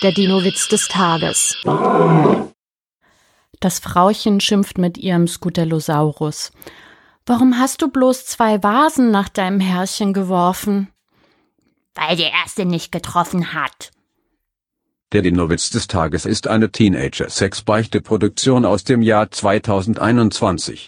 Der Dino-Witz des Tages. Das Frauchen schimpft mit ihrem Scutellosaurus. Warum hast du bloß zwei Vasen nach deinem Herrchen geworfen? Weil die erste nicht getroffen hat. Der Dino-Witz des Tages ist eine Teenager-Sex-Beichte-Produktion aus dem Jahr 2021.